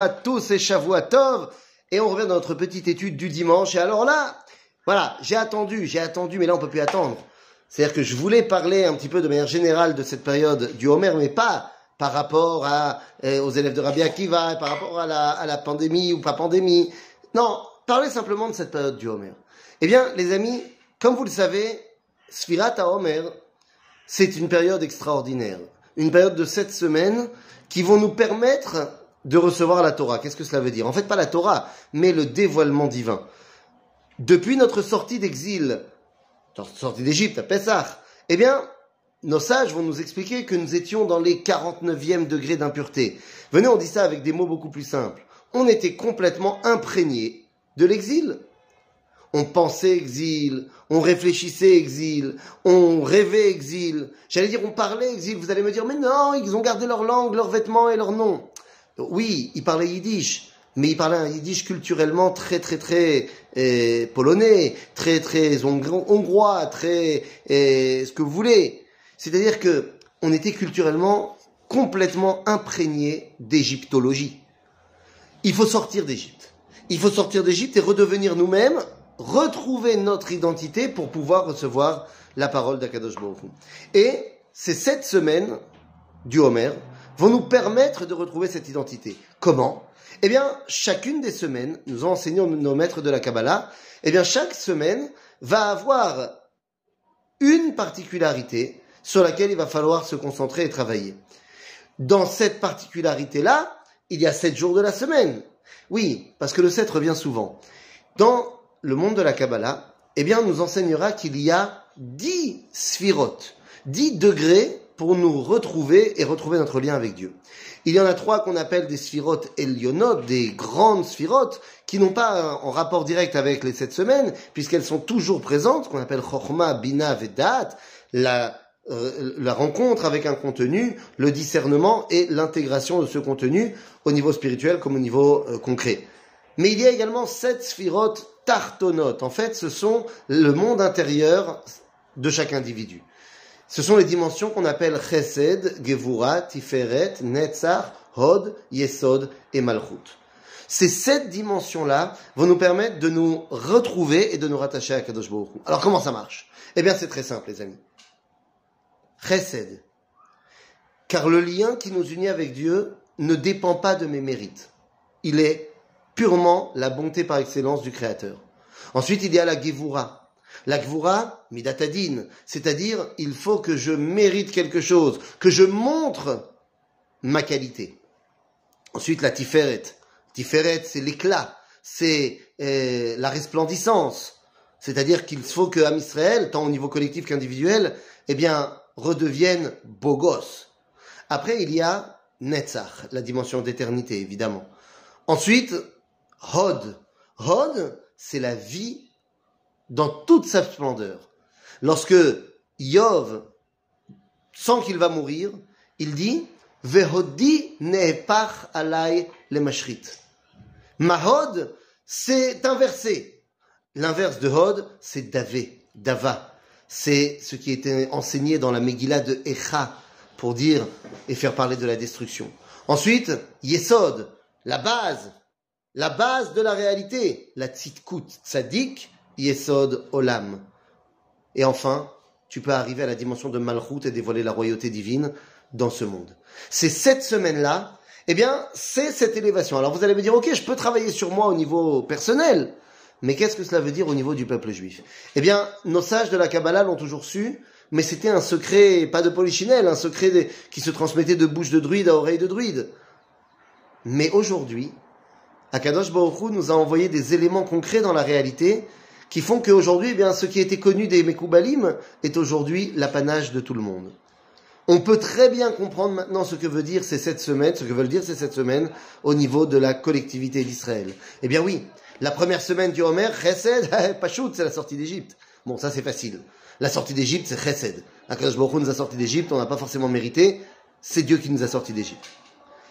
à tous et Shavuatov. Et on revient dans notre petite étude du dimanche. Et alors là, voilà, j'ai attendu, j'ai attendu, mais là on peut plus attendre. C'est-à-dire que je voulais parler un petit peu de manière générale de cette période du Homer, mais pas par rapport à, euh, aux élèves de Rabbi Akiva, par rapport à la, à la pandémie ou pas pandémie. Non, parler simplement de cette période du Homer. Eh bien, les amis, comme vous le savez, Sfirat à Homer, c'est une période extraordinaire. Une période de sept semaines qui vont nous permettre de recevoir la Torah. Qu'est-ce que cela veut dire? En fait, pas la Torah, mais le dévoilement divin. Depuis notre sortie d'exil, sortie d'Égypte à Pessah, eh bien, nos sages vont nous expliquer que nous étions dans les 49e degrés d'impureté. Venez, on dit ça avec des mots beaucoup plus simples. On était complètement imprégnés de l'exil. On pensait exil, on réfléchissait exil, on rêvait exil. J'allais dire on parlait exil. Vous allez me dire mais non, ils ont gardé leur langue, leurs vêtements et leur nom. Oui, ils parlaient yiddish, mais ils parlaient un yiddish culturellement très très très euh, polonais, très très hongrois, très euh, ce que vous voulez. C'est-à-dire que on était culturellement complètement imprégné d'égyptologie. Il faut sortir d'Égypte. Il faut sortir d'Égypte et redevenir nous-mêmes retrouver notre identité pour pouvoir recevoir la parole d'Akadosh Baruch Et ces sept semaines du Homer vont nous permettre de retrouver cette identité. Comment? Eh bien, chacune des semaines, nous enseignons nos maîtres de la Kabbalah, eh bien, chaque semaine va avoir une particularité sur laquelle il va falloir se concentrer et travailler. Dans cette particularité-là, il y a sept jours de la semaine. Oui, parce que le sept revient souvent. Dans le monde de la Kabbalah, eh bien, nous enseignera qu'il y a dix sphirotes, dix degrés pour nous retrouver et retrouver notre lien avec Dieu. Il y en a trois qu'on appelle des sphirotes elionot, des grandes sphirotes, qui n'ont pas en rapport direct avec les sept semaines, puisqu'elles sont toujours présentes, qu'on appelle chorma, bina, vedat, la, euh, la rencontre avec un contenu, le discernement et l'intégration de ce contenu au niveau spirituel comme au niveau euh, concret. Mais il y a également sept sphirotes tartonotes. En fait, ce sont le monde intérieur de chaque individu. Ce sont les dimensions qu'on appelle Chesed, Gevura, Tiferet, Netzach, Hod, Yesod et Malchut. Ces sept dimensions-là vont nous permettre de nous retrouver et de nous rattacher à Kadosh Baruch Alors comment ça marche? Eh bien c'est très simple les amis. Chesed. Car le lien qui nous unit avec Dieu ne dépend pas de mes mérites. Il est purement la bonté par excellence du Créateur. Ensuite, il y a la Gevura. La Gevura, midatadine, c'est-à-dire il faut que je mérite quelque chose, que je montre ma qualité. Ensuite, la Tiferet. Tiferet, c'est l'éclat, c'est euh, la resplendissance. C'est-à-dire qu'il faut que Israël, tant au niveau collectif qu'individuel, eh bien, redevienne beau gosse. Après, il y a Netzach, la dimension d'éternité, évidemment. Ensuite, Hod. Hod, c'est la vie dans toute sa splendeur. Lorsque Yov sent qu'il va mourir, il dit Vehodi ne'epach alay le mashrit. Mahod, c'est inversé. L'inverse de Hod, c'est Davé, Dava. C'est ce qui était enseigné dans la Megillah de Echa pour dire et faire parler de la destruction. Ensuite, Yesod, la base, la base de la réalité, la tzitkut tzadik, yesod olam. Et enfin, tu peux arriver à la dimension de Malchut et dévoiler la royauté divine dans ce monde. Ces sept semaines-là, eh bien, c'est cette élévation. Alors vous allez me dire, ok, je peux travailler sur moi au niveau personnel, mais qu'est-ce que cela veut dire au niveau du peuple juif? Eh bien, nos sages de la Kabbalah l'ont toujours su, mais c'était un secret, pas de polichinelle, un secret qui se transmettait de bouche de druide à oreille de druide. Mais aujourd'hui, Akadosh Baruch nous a envoyé des éléments concrets dans la réalité qui font qu'aujourd'hui, eh bien, ce qui était connu des Mekoubalim est aujourd'hui l'apanage de tout le monde. On peut très bien comprendre maintenant ce que veut dire ces sept semaines, ce que veulent dire ces sept semaines au niveau de la collectivité d'Israël. Eh bien oui, la première semaine du Homer, Chesed, Pachout, c'est la sortie d'Égypte. Bon, ça c'est facile. La sortie d'Égypte, c'est Chesed. Akadosh Baruch nous a sorti d'Égypte, on n'a pas forcément mérité, c'est Dieu qui nous a sorti d'Égypte.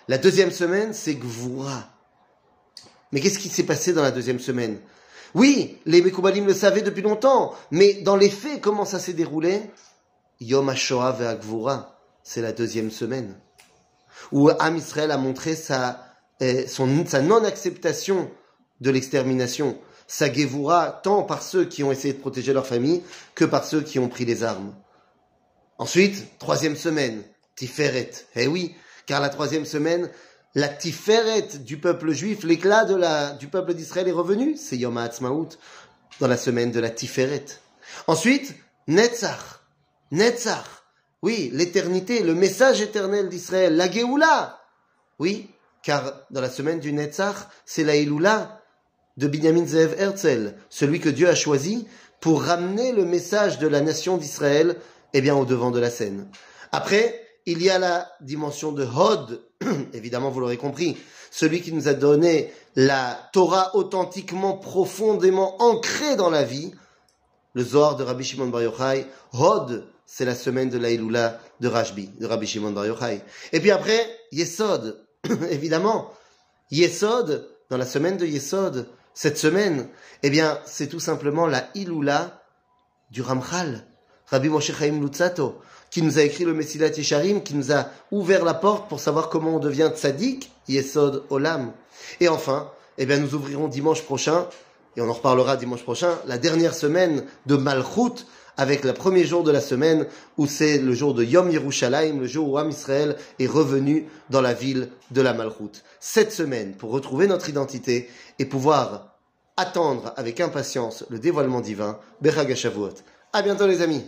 La deuxième semaine, c'est Gvura. Mais qu'est-ce qui s'est passé dans la deuxième semaine? Oui, les Mekoubalim le savaient depuis longtemps, mais dans les faits, comment ça s'est déroulé? Yom HaShoah ve'Agvura, c'est la deuxième semaine, où Am Israël a montré sa sa non-acceptation de l'extermination, sa gévoura, tant par ceux qui ont essayé de protéger leur famille que par ceux qui ont pris les armes. Ensuite, troisième semaine, Tiferet. Eh oui, car la troisième semaine, la Tiferet du peuple juif, l'éclat de la, du peuple d'Israël est revenu. C'est Yom HaAtzmaut, dans la semaine de la Tiferet. Ensuite, Netzach. Netzach. Oui, l'éternité, le message éternel d'Israël, la Géoula. Oui, car dans la semaine du Netzach, c'est la Iloula de Binyamin Zev Herzl, celui que Dieu a choisi pour ramener le message de la nation d'Israël eh bien, au devant de la scène. Après, il y a la dimension de Hod, évidemment vous l'aurez compris, celui qui nous a donné la Torah authentiquement, profondément ancrée dans la vie, le Zohar de Rabbi Shimon Bar Yochai. Hod, c'est la semaine de l'Aïloula de Rajbi, de Rabbi Shimon Bar Yochai. Et puis après, Yesod, évidemment. Yesod, dans la semaine de Yesod, cette semaine, eh bien, c'est tout simplement la Iloula du Ramchal, Rabbi Moshe Chaim Lutzato, qui nous a écrit le Messilat Yesharim, qui nous a ouvert la porte pour savoir comment on devient tzaddik, Yesod Olam. Et enfin, eh bien, nous ouvrirons dimanche prochain, et on en reparlera dimanche prochain, la dernière semaine de Malchut, avec le premier jour de la semaine, où c'est le jour de Yom Yerushalayim, le jour où Am Israël est revenu dans la ville de la Malchut. Cette semaine, pour retrouver notre identité et pouvoir attendre avec impatience le dévoilement divin, Berag À bientôt les amis